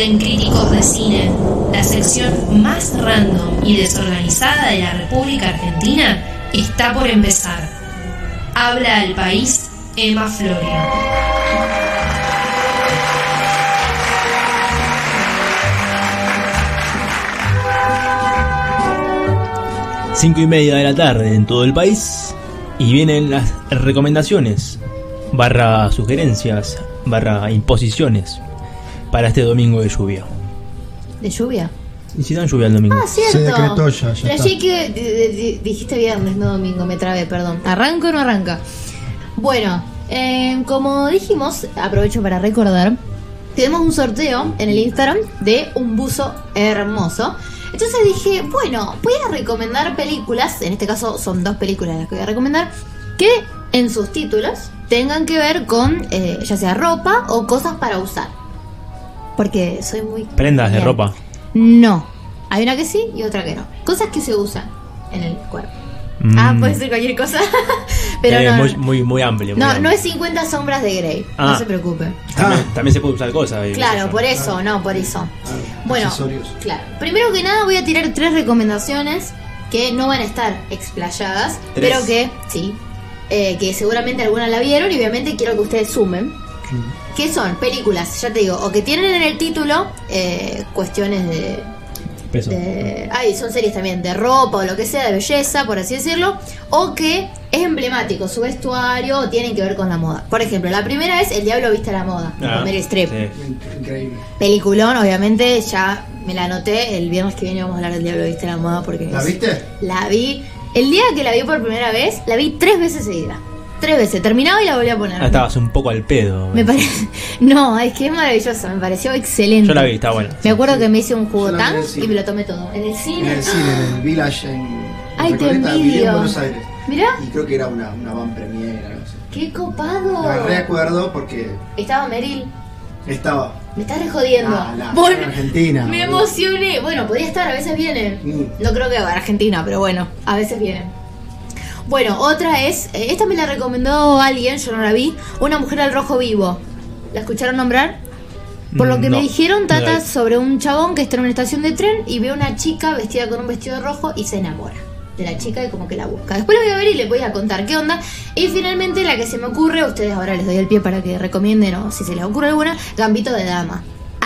En Críticos de Cine, la sección más random y desorganizada de la República Argentina está por empezar. Habla al país Emma Florio. Cinco y media de la tarde en todo el país y vienen las recomendaciones, barra sugerencias, barra imposiciones para este domingo de lluvia. ¿De lluvia? Y si dan lluvia el domingo. Ah, cierto. Se decretó ya, ya Flashé está. que di- di- di- dijiste viernes, no domingo, me trabé, perdón. ¿Arranca o no arranca? Bueno, eh, como dijimos, aprovecho para recordar, tenemos un sorteo en el Instagram de un buzo hermoso. Entonces dije, bueno, voy a recomendar películas, en este caso son dos películas las que voy a recomendar, que en sus títulos tengan que ver con eh, ya sea ropa o cosas para usar. Porque soy muy... Prendas de ropa. No. Hay una que sí y otra que no. Cosas que se usan en el cuerpo. Mm. Ah, puede ser cualquier cosa. Pero Eh, no. muy, muy, muy amplio. muy no, amplio. no es 50 sombras de Grey. No Ah. se preocupe. También, también se puede usar cosas. eh, Claro, por eso, no, por eso. Bueno, accesorios. claro. Primero que nada voy a tirar tres recomendaciones que no van a estar explayadas, Tres. pero que, sí, eh, que seguramente algunas la vieron y obviamente quiero que ustedes sumen. ¿Qué son? Películas, ya te digo, o que tienen en el título eh, cuestiones de, Peso. de- ay, son series también de ropa o lo que sea, de belleza, por así decirlo, o que es emblemático, su vestuario o tienen que ver con la moda. Por ejemplo, la primera es El Diablo Viste a la Moda, Ah, con Meryl Streep. sí. Increíble. Peliculón, obviamente, ya me la anoté. El viernes que viene vamos a hablar del Diablo Viste a la Moda porque... ¿La viste? La vi. El día que la vi por primera vez, la vi tres veces seguida. Tres veces. Terminaba y la volví a poner. Ah, estabas un poco al pedo. Me parece... No, es que es maravillosa, me pareció excelente. Yo la vi, está buena. Me acuerdo que me hice un jugo en tan y me lo tomé todo. En el En cine. el cine, en el Village, en, en Ay, te envidio. en Buenos Aires. Mirá, Y creo que era una, una van premiere, algo así. qué copado. La recuerdo porque Estaba Meryl. estaba Me estás rejodiendo. Ah, la- Bueno, en Argentina. Me boludo. emocioné. Bueno, podía estar, a veces vienen. Mm. No creo que a Argentina, pero bueno, a veces vienen. Bueno, otra es, eh, esta me la recomendó alguien, yo no la vi, Una mujer al rojo vivo. ¿La escucharon nombrar? Por lo que me dijeron, trata sobre un chabón que está en una estación de tren y ve a una chica vestida con un vestido rojo y se enamora de la chica y como que la busca. Después la voy a ver y les voy a contar qué onda. Y finalmente la que se me ocurre, ustedes ahora les doy el pie para que recomienden o si se les ocurre alguna, Gambito de Dama.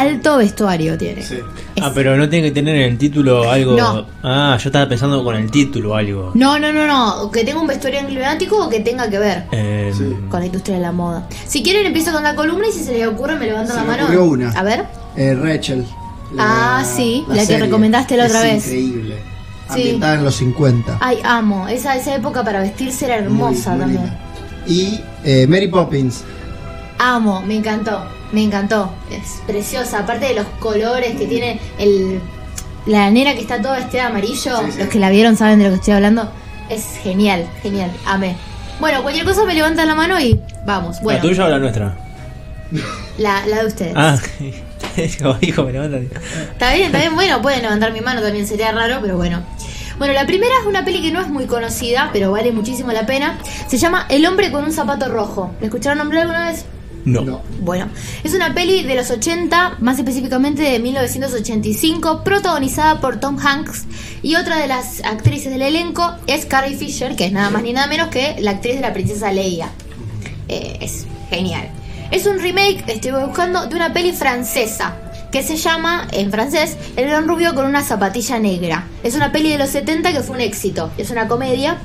Alto vestuario tiene. Sí. Ah, pero no tiene que tener en el título algo. No. Ah, yo estaba pensando con el título algo. No, no, no, no. Que tenga un vestuario emblemático o que tenga que ver Eh, Sí. con la industria de la moda. Si quieren, empiezo con la columna y si se les ocurre, me levantan Se la me mano. ocurrió una. A ver. Eh, Rachel. Ah, sí, la que recomendaste la otra Es vez. Increíble. Sí. Ambientada en los 50. Ay, amo. Esa, esa época para vestirse era hermosa Muy- muy también. linda. Y eh, Mary Poppins. Amo, me encantó. Me encantó. Es preciosa. Aparte de los colores que tiene el. La nena que está toda vestida de amarillo. Sí, sí. Los que la vieron saben de lo que estoy hablando. Es genial, genial. Amé. Bueno, cualquier cosa me levantan la mano y vamos. Bueno, ¿La tuya o la nuestra? la, la de ustedes. Ah, dijo, me levanta. Está bien, está bien. Bueno, pueden levantar mi mano también, sería raro, pero bueno. Bueno, la primera es una peli que no es muy conocida, pero vale muchísimo la pena. Se llama El hombre con un zapato rojo. ¿La escucharon nombrar alguna vez? No. No. Bueno, es una peli de los 80, más específicamente de 1985, protagonizada por Tom Hanks y otra de las actrices del elenco es Carrie Fisher, que es nada más ni nada menos que la actriz de la princesa Leia. Eh, es genial. Es un remake, estoy buscando, de una peli francesa que se llama, en francés, El gran rubio con una zapatilla negra. Es una peli de los 70 que fue un éxito. Es una comedia.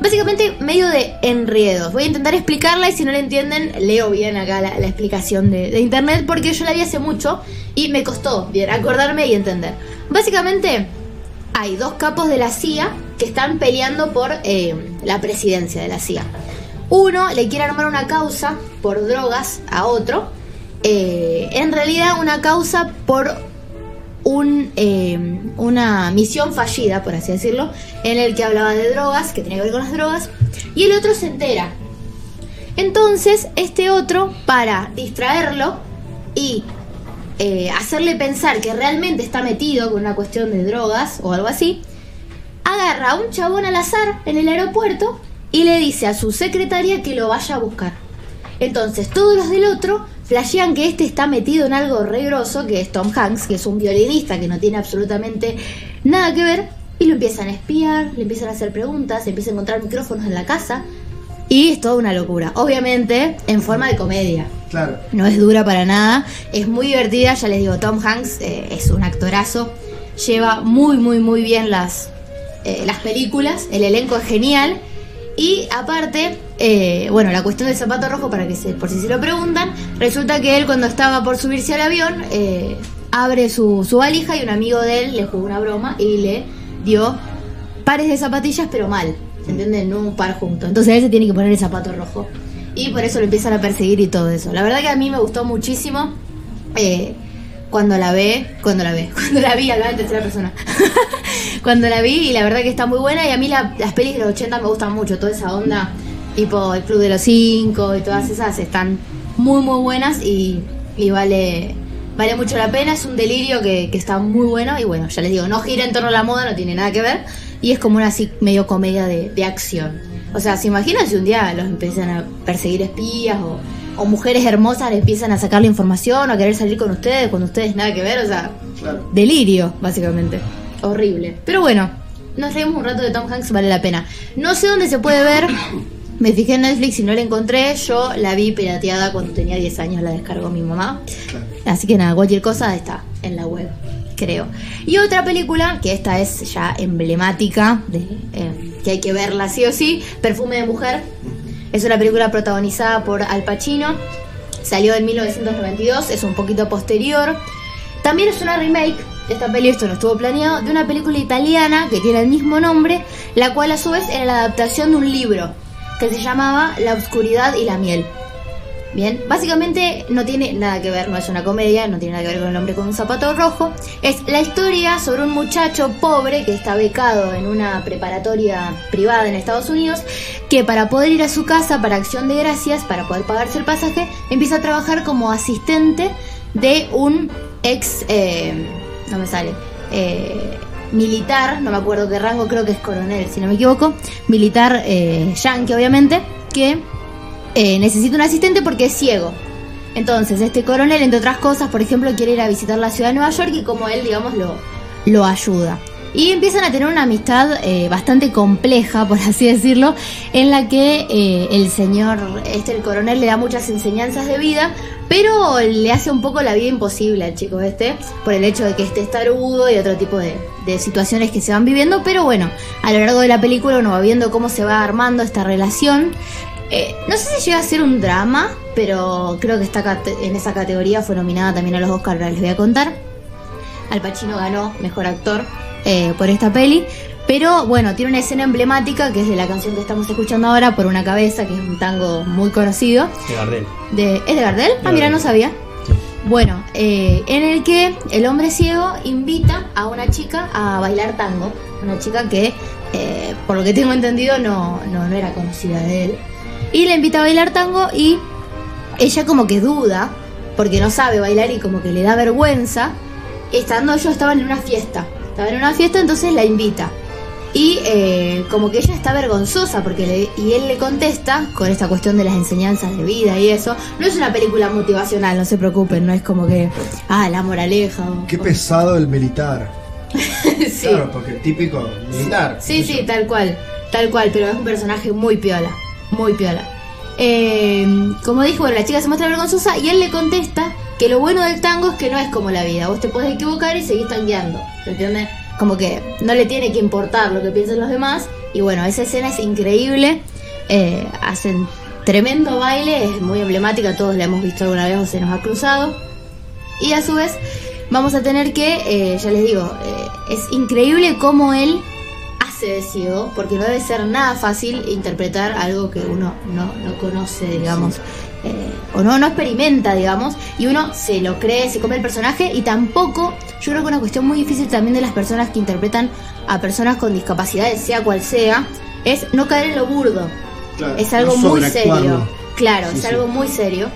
Básicamente medio de enredos. Voy a intentar explicarla y si no la entienden, leo bien acá la, la explicación de, de internet porque yo la vi hace mucho y me costó bien acordarme y entender. Básicamente hay dos capos de la CIA que están peleando por eh, la presidencia de la CIA. Uno le quiere armar una causa por drogas a otro. eh, en realidad una causa por un, eh, una misión fallida, por así decirlo, en el que hablaba de drogas, que tenía que ver con las drogas, y el otro se entera. Entonces, este otro, para distraerlo y eh, hacerle pensar que realmente está metido con una cuestión de drogas o algo así, agarra a un chabón al azar en el aeropuerto y le dice a su secretaria que lo vaya a buscar. Entonces, todos los del otro flashean que este está metido en algo re grosso, que es Tom Hanks, que es un violinista que no tiene absolutamente nada que ver, y lo empiezan a espiar, le empiezan a hacer preguntas, empieza a encontrar micrófonos en la casa, y es toda una locura. Obviamente, en forma de comedia. Claro. No es dura para nada, es muy divertida, ya les digo, Tom Hanks eh, es un actorazo, lleva muy, muy, muy bien las, eh, las películas, el elenco es genial. Y aparte, eh, bueno, la cuestión del zapato rojo, para que se, por si se lo preguntan, resulta que él cuando estaba por subirse al avión, eh, abre su, su valija y un amigo de él le jugó una broma y le dio pares de zapatillas, pero mal, ¿se entiende? No un par junto. Entonces él se tiene que poner el zapato rojo. Y por eso lo empiezan a perseguir y todo eso. La verdad que a mí me gustó muchísimo. eh, cuando la ve, cuando la ve, cuando la vi, hablaba en tercera persona. cuando la vi y la verdad que está muy buena y a mí la- las pelis de los 80 me gustan mucho, toda esa onda, tipo el Club de los Cinco y todas esas están muy muy buenas y, y vale vale mucho la pena, es un delirio que, que está muy bueno y bueno, ya les digo, no gira en torno a la moda, no tiene nada que ver y es como una así medio comedia de, de acción. O sea, ¿se imaginan si un día los empiezan a perseguir espías o, o mujeres hermosas le empiezan a sacar la información o a querer salir con ustedes cuando ustedes nada que ver? O sea, Claro. delirio, básicamente. Horrible. Pero bueno, nos reímos un rato de Tom Hanks, vale la pena. No sé dónde se puede ver. Me fijé en Netflix y no la encontré. Yo la vi pirateada cuando tenía 10 años, la descargó mi mamá. Claro. Así que nada, cualquier cosa está en la web, creo. Y otra película, que esta es ya emblemática, de, eh, que hay que verla sí o sí, Perfume de Mujer. Es una película protagonizada por Al Pacino. Salió en 1992, es un poquito posterior. También es una remake, esta peli, esto no estuvo planeado, de una película italiana que tiene el mismo nombre, la cual a su vez era la adaptación de un libro que se llamaba La Oscuridad y la Miel. Bien, básicamente no tiene nada que ver, no es una comedia, no tiene nada que ver con el hombre con un zapato rojo. Es la historia sobre un muchacho pobre que está becado en una preparatoria privada en Estados Unidos, que para poder ir a su casa para acción de gracias, para poder pagarse el pasaje, empieza a trabajar como asistente de un ex, eh, no me sale, eh, militar, no me acuerdo qué rango, creo que es coronel, si no me equivoco, militar eh, yankee obviamente, que eh, necesita un asistente porque es ciego. Entonces, este coronel, entre otras cosas, por ejemplo, quiere ir a visitar la ciudad de Nueva York y como él, digamos, lo, lo ayuda. Y empiezan a tener una amistad eh, bastante compleja, por así decirlo, en la que eh, el señor, este, el coronel, le da muchas enseñanzas de vida, pero le hace un poco la vida imposible al chico este, por el hecho de que esté tarudo y otro tipo de, de situaciones que se van viviendo. Pero bueno, a lo largo de la película uno va viendo cómo se va armando esta relación. Eh, no sé si llega a ser un drama, pero creo que está en esa categoría fue nominada también a los Oscars, ahora les voy a contar. Al Pacino ganó Mejor Actor eh, por esta peli. Pero bueno, tiene una escena emblemática que es de la canción que estamos escuchando ahora, Por una cabeza, que es un tango muy conocido. De Gardel. De, ¿Es de Gardel? Ah, mira, no sabía. Sí. Bueno, eh, en el que el hombre ciego invita a una chica a bailar tango. Una chica que, eh, por lo que tengo entendido, no, no, no era conocida de él. Y le invita a bailar tango y ella como que duda, porque no sabe bailar y como que le da vergüenza. Estando yo estaba en una fiesta. Estaba en una fiesta, entonces la invita. Y eh, como que ella está vergonzosa porque le- y él le contesta con esta cuestión de las enseñanzas de vida y eso. No es una película motivacional, no se preocupen, no es como que, ah, la moraleja. o- Qué pesado el militar. sí. Claro, porque el típico militar. Sí, sí, yo. tal cual, tal cual, pero es un personaje muy piola, muy piola. Eh, como dijo, bueno, la chica se muestra vergonzosa y él le contesta que lo bueno del tango es que no es como la vida, vos te podés equivocar y seguís tangueando, ¿se entiende? Como que no le tiene que importar lo que piensen los demás y bueno, esa escena es increíble, eh, hacen tremendo baile, es muy emblemática, todos la hemos visto alguna vez o se nos ha cruzado. Y a su vez vamos a tener que, eh, ya les digo, eh, es increíble cómo él hace de ciego, porque no debe ser nada fácil interpretar algo que uno no, no conoce, digamos, eh, o no, no experimenta, digamos, y uno se lo cree, se come el personaje, y tampoco, yo creo que una cuestión muy difícil también de las personas que interpretan a personas con discapacidades, sea cual sea, es no caer en lo burdo. Claro, Es algo no muy serio. Claro, Sí, es sí. algo muy serio.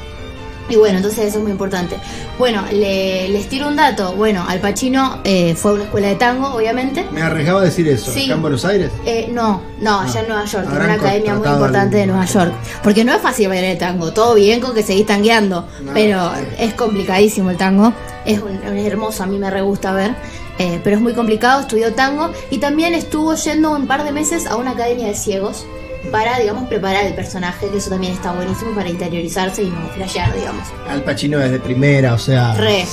Y bueno, entonces eso es muy importante. Bueno, le- les tiro un dato. Bueno, Al Pacino eh, fue a una escuela de tango, obviamente. Me arriesgaba a decir eso. Sí. ¿Acá en Buenos Aires? Eh, no, no, allá en Nueva York, en una academia muy importante de Nueva York. Porque no es fácil bailar el tango, todo bien con que seguís tangueando, No, pero es complicadísimo el tango. Es, un- es hermoso, a mí me re gusta ver, eh, pero es muy complicado, estudió tango y también estuvo yendo un par de meses a una academia de ciegos para, digamos, preparar el personaje, que eso también está buenísimo para interiorizarse y no flashear, digamos. Al Pacino desde primera, o sea. Re.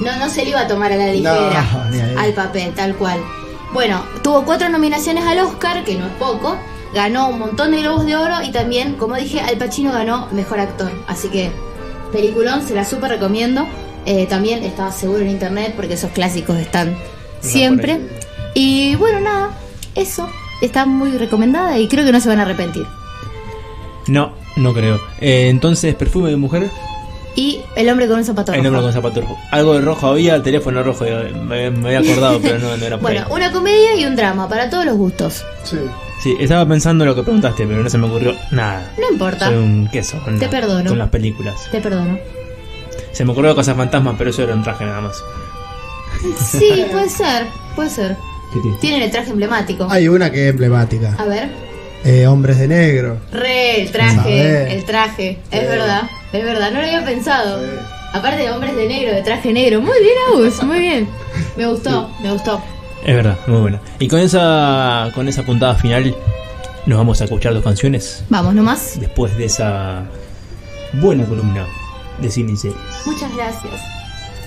No, no se le iba a tomar a la ligera No, al papel, tal cual. Bueno, tuvo cuatro nominaciones al Oscar, que no es poco. Ganó un montón de globos de oro y también, como dije, Al Pacino ganó mejor actor. Así que, peliculón, se la súper recomiendo. Eh, también está seguro en internet porque esos clásicos están siempre. Y bueno, nada, eso. Está muy recomendada y creo que no se van a arrepentir. No, no creo. Eh, entonces, perfume de mujer. Y El hombre con un zapato El rojo. nombre con zapato rojo. Algo de rojo había, teléfono rojo. eh, Me, me había acordado, pero no, no era por Bueno, ahí. una comedia y un drama, para todos los gustos. Sí. Sí, estaba pensando en lo que preguntaste, pero no se me ocurrió nada. No importa. Soy un queso con, Te la- perdono. con las películas. Te perdono. Se me ocurrió cosas fantasmas, pero eso era un traje nada más. Sí, puede ser, puede ser. ¿Qué tiene? Tienen el traje emblemático. Hay una que es emblemática. A ver. Eh, Hombres de Negro. Re, el traje, el traje. Es verdad, es verdad, no lo había pensado. Sí. Aparte de hombres de negro, de traje negro. Muy bien, Agus, muy bien. Me gustó, me gustó. Es verdad, muy buena. Y con esa, con esa puntada final, nos vamos a escuchar dos canciones Vamos nomás. después de esa buena columna de cine y series. Muchas gracias.